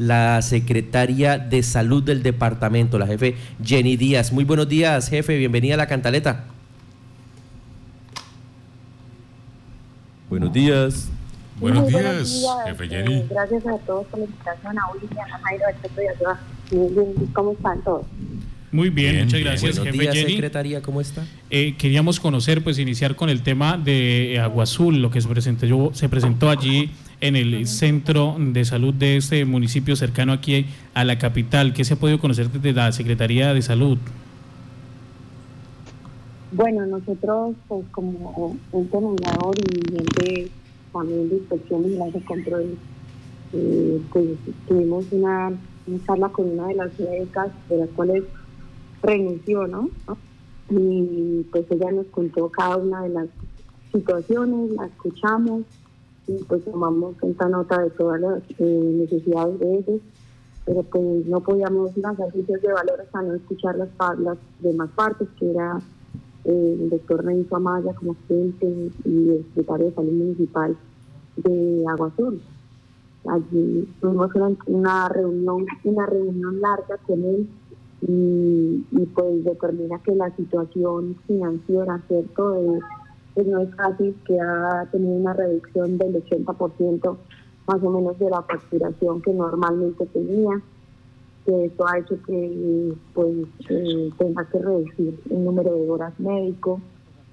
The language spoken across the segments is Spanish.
la secretaria de salud del departamento, la jefe Jenny Díaz. Muy buenos días, jefe, bienvenida a la cantaleta. Buenos días. Buenos días, jefe Jenny. Eh, gracias a todos por la invitación, a William, a Jairo, a ¿Cómo están todos? Muy bien, muchas gracias, Buenos jefe días, Jenny. secretaria, ¿cómo está? Eh, queríamos conocer, pues iniciar con el tema de Agua Azul, lo que se presentó, se presentó allí en el centro de salud de este municipio cercano aquí a la capital. ¿Qué se ha podido conocer desde la Secretaría de Salud? Bueno, nosotros, pues como ente mediador y ente también de inspección y de control, eh, pues tuvimos una, una charla con una de las médicas de las cuales renunció, ¿no? Y pues ella nos contó cada una de las situaciones, la escuchamos y pues tomamos cuenta nota de todas las eh, necesidades de ellos, pero pues no podíamos lanzar juicios de valor hasta no escuchar las, las demás partes, que era eh, el doctor Renzo Amaya como agente y el secretario de salud municipal de Agua Azul. Allí tuvimos una, una reunión, una reunión larga con él y, y, pues determina que la situación financiera, ¿cierto? De, pues no es fácil, que ha tenido una reducción del 80% más o menos de la facturación que normalmente tenía, que esto ha hecho que pues eh, tenga que reducir el número de horas médico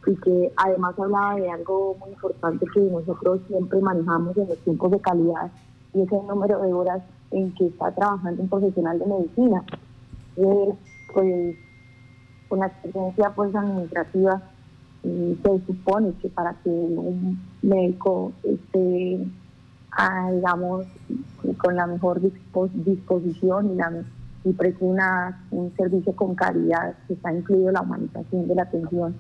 y que además hablaba de algo muy importante que nosotros siempre manejamos en los tiempos de calidad y es el número de horas en que está trabajando un profesional de medicina. Pues, con la experiencia pues administrativa, se supone que para que un médico esté, ah, digamos, con la mejor dispo- disposición y, la, preste una, un servicio con calidad, que está incluido la humanización de la atención,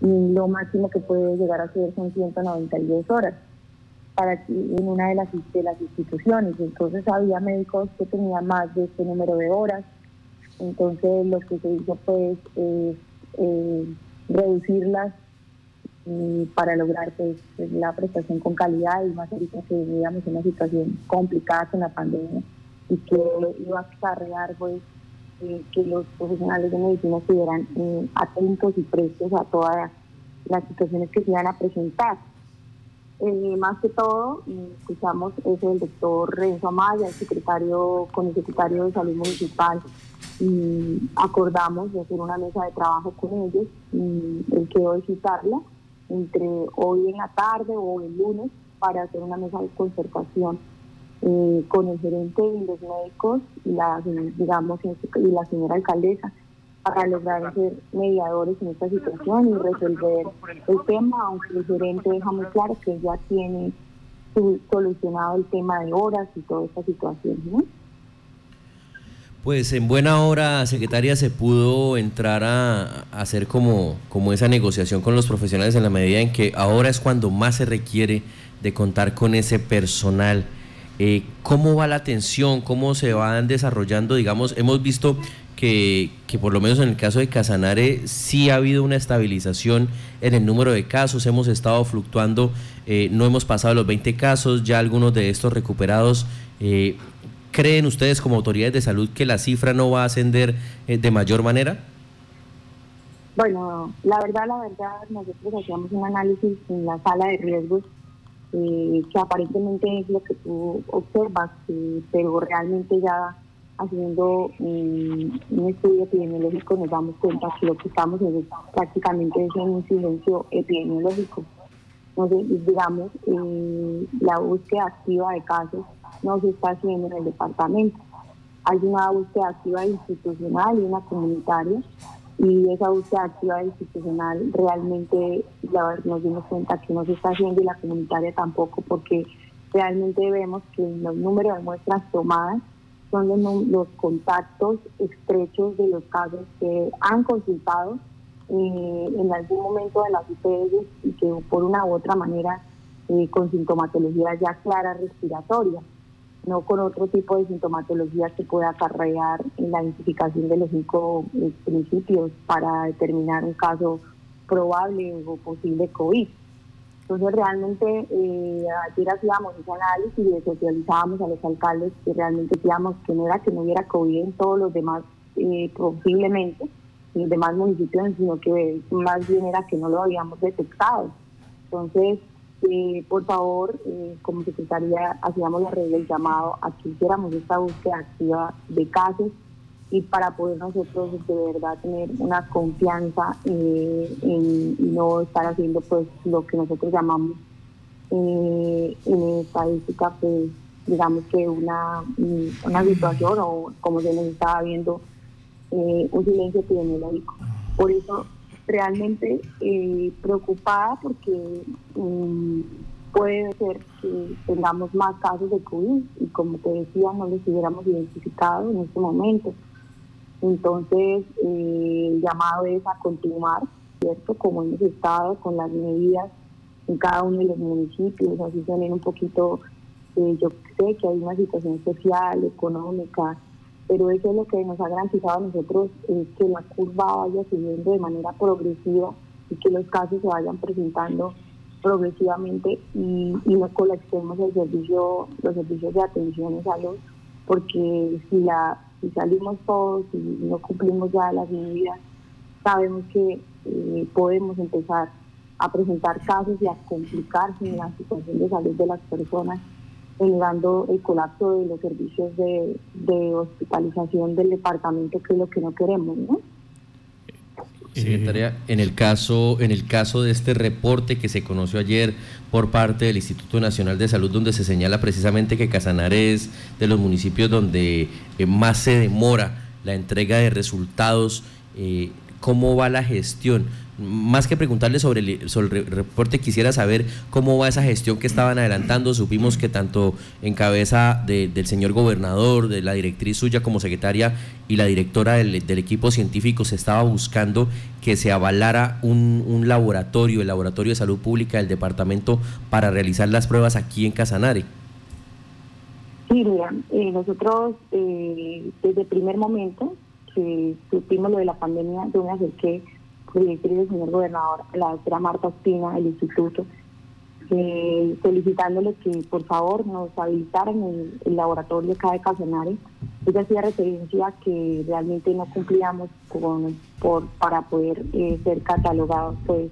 y lo máximo que puede llegar a ser son 192 horas para que en una de las, de las instituciones. Entonces había médicos que tenían más de este número de horas. Entonces lo que se hizo pues es reducirlas para lograr pues, la prestación con calidad y más ahorita que vivíamos una situación complicada con la pandemia y que iba a acarrear pues eh, que los profesionales de medicina estuvieran eh, atentos y prestos a todas las situaciones que se iban a presentar. Eh, más que todo, escuchamos eso del doctor Renzo Amaya, el secretario, con el secretario de Salud Municipal, y acordamos de hacer una mesa de trabajo con ellos, y él quedó de citarla entre hoy en la tarde o el lunes para hacer una mesa de concertación eh, con el gerente y los médicos y la, digamos, y la señora alcaldesa para lograr ser mediadores en esta situación y resolver el tema, aunque el gerente deja muy claro que ya tiene solucionado el tema de horas y toda esta situación. ¿no? Pues en buena hora, secretaria, se pudo entrar a, a hacer como, como esa negociación con los profesionales en la medida en que ahora es cuando más se requiere de contar con ese personal. Eh, ¿Cómo va la atención? ¿Cómo se van desarrollando? Digamos, hemos visto que, por lo menos en el caso de Casanare sí ha habido una estabilización en el número de casos, hemos estado fluctuando, eh, no hemos pasado los 20 casos, ya algunos de estos recuperados. eh, ¿Creen ustedes como autoridades de salud que la cifra no va a ascender eh, de mayor manera? Bueno, la verdad, la verdad, nosotros hacíamos un análisis en la sala de riesgos eh, que aparentemente es lo que tú observas, eh, pero realmente ya haciendo un estudio epidemiológico nos damos cuenta que lo que estamos es prácticamente es en un silencio epidemiológico. Entonces, digamos, eh, la búsqueda activa de casos no se está haciendo en el departamento. Hay una búsqueda activa institucional y una comunitaria, y esa búsqueda activa institucional realmente nos dimos cuenta que no se está haciendo y la comunitaria tampoco, porque realmente vemos que los números de muestras tomadas son los, contactos estrechos de los casos que han consultado eh, en algún momento de las IPS y que por una u otra manera eh, con sintomatología ya clara respiratoria, no con otro tipo de sintomatología que pueda acarrear en la identificación de los cinco eh, principios para determinar un caso probable o posible COVID. Entonces realmente eh, ayer hacíamos ese análisis y socializábamos a los alcaldes que realmente decíamos que no era que no hubiera COVID en todos los demás eh, posiblemente, en los demás municipios, sino que más bien era que no lo habíamos detectado. Entonces, eh, por favor, eh, como secretaría, hacíamos la regla del llamado a que hiciéramos esta búsqueda activa de casos y para poder nosotros de verdad tener una confianza eh, en no estar haciendo pues lo que nosotros llamamos eh, en estadística pues digamos que una, situación o como se nos estaba viendo eh, un silencio epidemiológico. Por eso realmente eh, preocupada porque mm, puede ser que tengamos más casos de COVID y como te decía no los hubiéramos identificado en este momento. Entonces, eh, el llamado es a continuar, ¿cierto? Como hemos estado con las medidas en cada uno de los municipios, así tener un poquito, eh, yo sé que hay una situación social, económica, pero eso es lo que nos ha garantizado a nosotros es que la curva vaya subiendo de manera progresiva y que los casos se vayan presentando progresivamente y, y no colapsemos el servicio, los servicios de atención a salud, porque si la si salimos todos y no cumplimos ya las medidas, sabemos que eh, podemos empezar a presentar casos y a complicarse en la situación de salud de las personas, generando el colapso de los servicios de, hospitalización del departamento, que es lo que no queremos. Secretaria, en el caso, en el caso de este reporte que se conoció ayer por parte del Instituto Nacional de Salud, donde se señala precisamente que Casanare es de los municipios donde eh, más se demora la entrega de resultados, eh, ¿cómo va la gestión? más que preguntarle sobre el, sobre el reporte, quisiera saber cómo va esa gestión que estaban adelantando. Supimos que tanto en cabeza del señor gobernador, de la directriz suya como secretaria y la directora del, equipo científico se estaba buscando que se avalara un, un, laboratorio, el Laboratorio de Salud Pública del departamento, para realizar las pruebas aquí en Casanare. Sí, mira, eh, nosotros eh, desde el primer momento que supimos lo de la pandemia, yo me acerqué directriz señor gobernador, la doctora Marta Espina del instituto, eh, solicitándole que por favor nos habilitaran el, el laboratorio acá de Casanare. Ella hacía referencia que realmente no cumplíamos con, por, para poder eh, ser catalogados pues,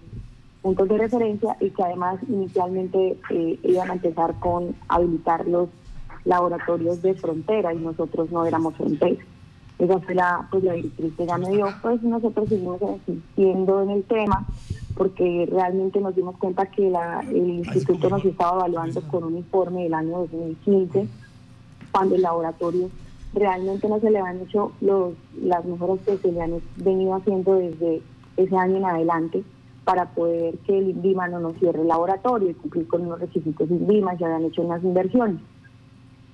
puntos de referencia y que además inicialmente eh, iban a empezar con habilitar los laboratorios de frontera y nosotros no éramos frontera. Esa fue la, pues, la directriz que ya me dio, pues nosotros seguimos insistiendo en el tema porque realmente nos dimos cuenta que la, el instituto nos estaba evaluando con un informe del año 2015, cuando el laboratorio realmente no se le han hecho los, las mejoras que se le han venido haciendo desde ese año en adelante para poder que el INVIMA no nos cierre el laboratorio y cumplir con unos requisitos INVIMA, ya habían hecho unas inversiones.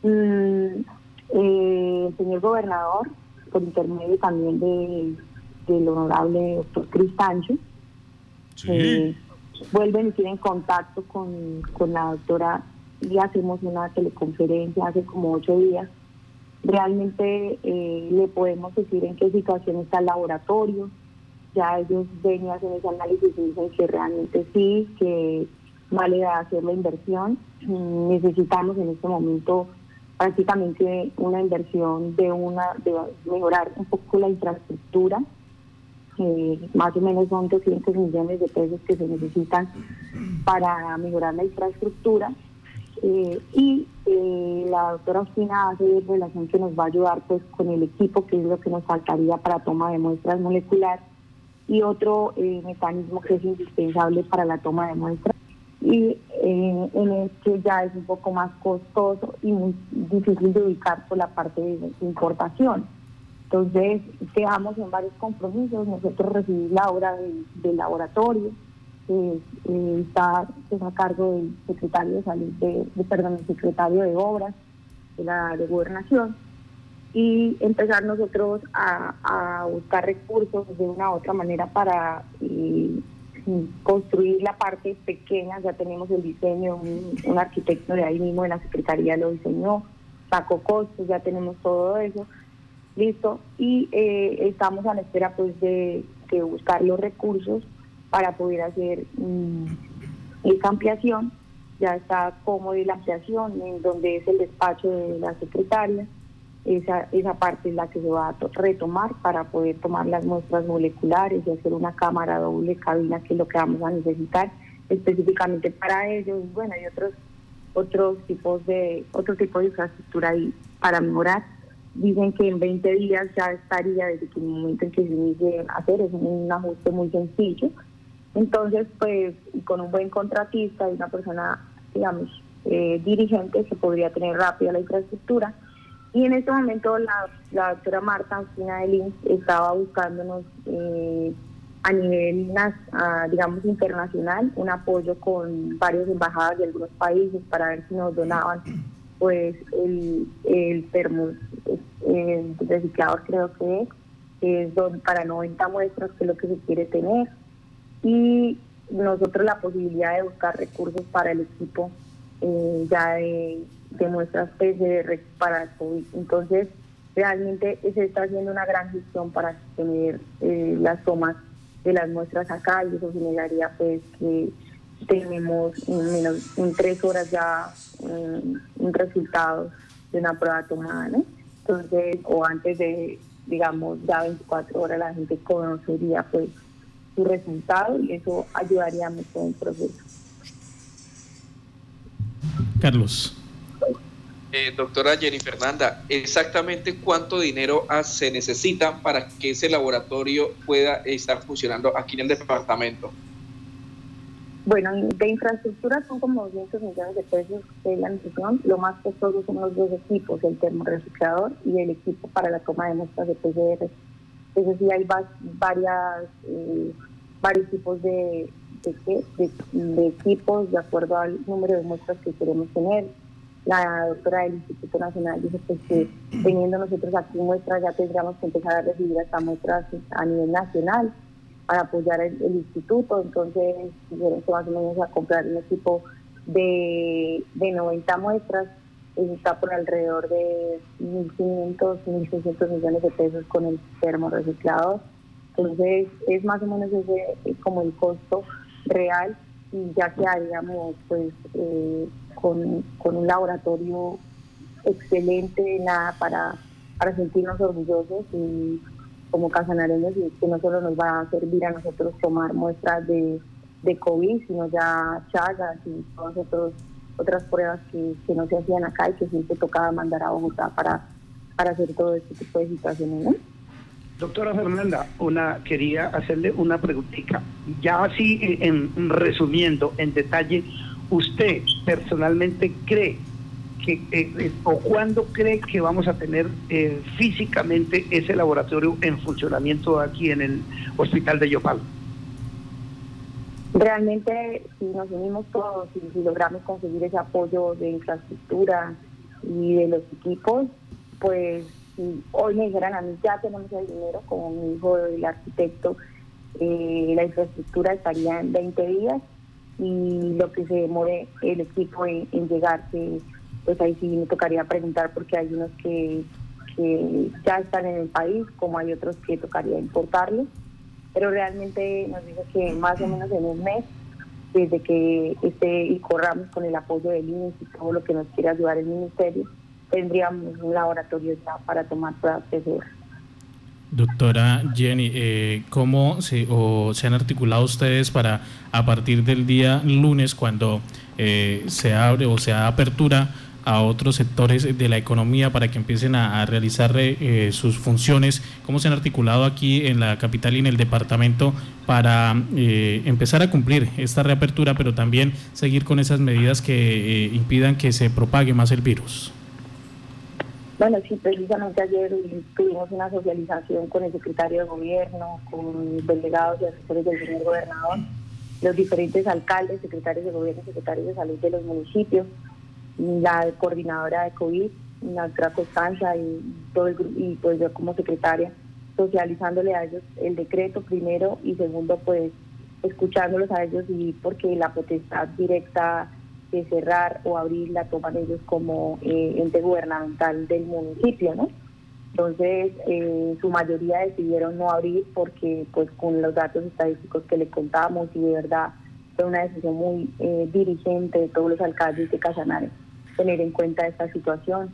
Mm, eh, el señor gobernador por intermedio también de, del honorable doctor Cristancho. Eh, vuelven y tienen contacto con, con la doctora y hacemos una teleconferencia hace como ocho días. Realmente eh, le podemos decir en qué situación está el laboratorio. Ya ellos ven y hacen ese análisis y dicen que realmente sí, que vale hacer la inversión. Mm, necesitamos en este momento prácticamente una inversión de una de mejorar un poco la infraestructura eh, más o menos son 200 millones de pesos que se necesitan para mejorar la infraestructura. Eh, y eh, la doctora Ospina hace relación que nos va a ayudar pues con el equipo que es lo que nos faltaría para toma de muestras moleculares y otro mecanismo que es indispensable para la toma de muestras. Y en el que ya es un poco más costoso y muy difícil de ubicar por la parte de importación. Entonces, quedamos en varios compromisos. Nosotros recibimos la obra del, laboratorio, eh, está, a cargo del secretario de salud, de, perdón, el secretario de obras de la de gobernación y empezar nosotros a, a buscar recursos de una u otra manera para eh, construir la parte pequeña, ya tenemos el diseño, un, arquitecto de ahí mismo de la Secretaría lo diseñó, sacó costos, ya tenemos todo eso, listo, y eh, estamos a la espera pues de, buscar los recursos para poder hacer mm, esa ampliación, ya está cómodo la ampliación, en donde es el despacho de la secretaria. Esa, esa parte es la que se va a retomar para poder tomar las muestras moleculares y hacer una cámara doble cabina, que es lo que vamos a necesitar específicamente para ellos. Bueno, hay otros otros tipos de otro tipo de infraestructura ahí para mejorar. Dicen que en 20 días ya estaría desde que el momento en que se inicie a hacer, es un ajuste muy sencillo entonces, pues, con un buen contratista y una persona, digamos, eh, dirigente, se podría tener rápida la infraestructura. Y en este momento la, doctora Marta Anfina de estaba buscándonos eh, a nivel, digamos, internacional un apoyo con varias embajadas de algunos países para ver si nos donaban pues el, el termo el reciclador creo que es, es para 90 muestras que es lo que se quiere tener. Y nosotros la posibilidad de buscar recursos para el equipo eh, ya de, de muestras PCR para el COVID. Entonces, realmente se está haciendo una gran gestión para tener eh, las tomas de las muestras acá y eso generaría pues que tenemos en menos en tres horas ya un resultado de una prueba tomada, ¿no? Entonces, o antes de, digamos, ya 24 horas la gente conocería pues su resultado y eso ayudaría mucho en el proceso. Carlos. Eh, doctora Jenny Fernanda, exactamente cuánto dinero se necesita para que ese laboratorio pueda estar funcionando aquí en el departamento. Bueno, de infraestructura son como 200 millones de pesos de la institución. Lo más costoso son los dos equipos, el termorreciclador y el equipo para la toma de muestras de PCR. Es decir, hay varias, eh, varios tipos de, de, equipos de acuerdo al número de muestras que queremos tener. La doctora del Instituto Nacional dice pues, que teniendo nosotros aquí muestras ya tendríamos que empezar a recibir hasta muestras a nivel nacional para apoyar el, instituto. Entonces, dijeron que más o menos a comprar un equipo de, de 90 muestras está por alrededor de 1.500, 1.600 millones de pesos con el termo reciclado. Entonces, es más o menos ese como el costo real y ya quedaríamos pues eh, con, un laboratorio excelente nada para, para sentirnos orgullosos y como casanareños y que no solo nos va a servir a nosotros tomar muestras de, de COVID, sino ya chagas y todas otros otras pruebas que, no se hacían acá y que siempre tocaba mandar a Bogotá para, para hacer todo este tipo de situaciones. Doctora Fernanda, una quería hacerle una preguntita. Ya así, en, resumiendo, en detalle, ¿usted personalmente cree que, eh, eh, o cuándo cree que vamos a tener eh, físicamente ese laboratorio en funcionamiento aquí en el Hospital de Yopal? Realmente, si nos unimos todos y si logramos conseguir ese apoyo de infraestructura y de los equipos, pues si hoy me dijeran a mí ya tenemos el dinero, como mi hijo el arquitecto, eh, la infraestructura estaría en 20 días y lo que se demore el equipo en, llegar, que pues ahí sí me tocaría preguntar porque hay unos que, que ya están en el país, como hay otros que tocaría importarlos pero realmente nos dice que más o menos en un mes, desde que esté y corramos con el apoyo del INES y todo lo que nos quiere ayudar el ministerio, tendríamos un laboratorio ya para tomar pruebas PCR. Doctora Jenny, eh, ¿cómo se, o se han articulado ustedes para a partir del día lunes, cuando eh, se abre o se da apertura a otros sectores de la economía para que empiecen a, realizar eh, sus funciones? ¿Cómo se han articulado aquí en la capital y en el departamento para eh, empezar a cumplir esta reapertura, pero también seguir con esas medidas que eh, impidan que se propague más el virus? Bueno, sí, precisamente ayer tuvimos una socialización con el secretario de gobierno, con delegados y asesores del señor gobernador, los diferentes alcaldes, secretarios de gobierno, secretarios de salud de los municipios, la coordinadora de COVID, doctora Constanza y, todo el, y pues yo como secretaria, socializándole a ellos el decreto primero y segundo pues escuchándolos a ellos y porque la potestad directa de cerrar o abrir la toman ellos como eh, ente gubernamental del municipio, ¿no? Entonces, eh, su mayoría decidieron no abrir porque, pues, con los datos estadísticos que le contamos y de verdad fue una decisión muy eh, dirigente de todos los alcaldes de Casanare tener en cuenta esta situación.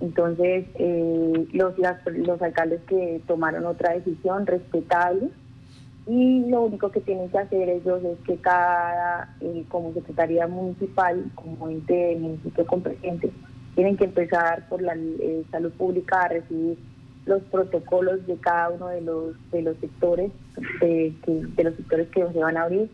Entonces, eh, los, los alcaldes que tomaron otra decisión respetable y lo único que tienen que hacer ellos es que cada, eh, como Secretaría Municipal, como ente del municipio competente, tienen que empezar por la eh, salud pública a recibir los protocolos de cada uno de los de los sectores de, de los sectores que se van a abrir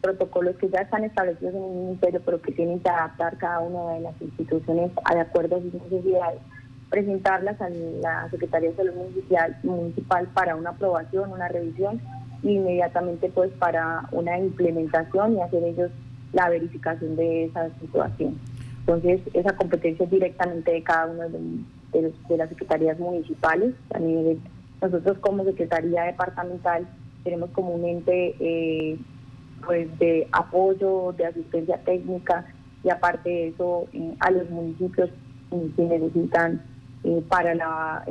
protocolos que ya están establecidos en el ministerio pero que tienen que adaptar cada una de las instituciones de acuerdo a sus necesidades presentarlas a la Secretaría de Salud Municipal, municipal para una aprobación, una revisión inmediatamente pues para una implementación y hacer ellos la verificación de esa situación. Entonces, esa competencia es directamente de cada uno de, las secretarías municipales. A nivel, nosotros como Secretaría Departamental tenemos como un ente eh, pues de apoyo, de asistencia técnica y aparte de eso eh, a los municipios eh, que necesitan para la,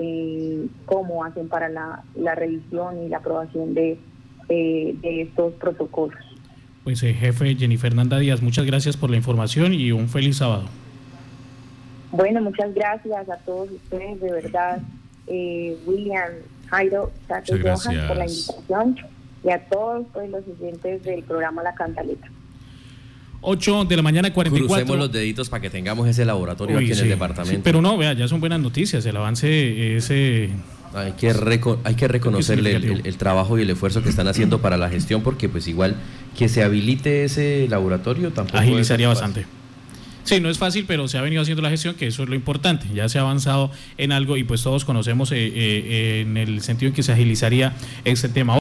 cómo hacen para la, revisión y la aprobación de, de estos protocolos. Pues eh, jefe Jenny Fernanda Díaz, muchas gracias por la información y un feliz sábado. Bueno, muchas gracias a todos ustedes, de verdad. Eh, William, Jairo, Tato Johan por la invitación y a todos pues, los oyentes del programa La Cantaleta. 8 de la mañana 44. Crucemos los deditos para que tengamos ese laboratorio aquí en el departamento. pero no, vea, ya son buenas noticias. El avance ese hay que, hay que reconocerle el, trabajo y el esfuerzo que están haciendo para la gestión, porque pues igual que se habilite ese laboratorio tampoco... Agilizaría bastante. Sí, no es fácil, pero se ha venido haciendo la gestión, que eso es lo importante. Ya se ha avanzado en algo y pues todos conocemos eh, eh, en el sentido en que se agilizaría este tema.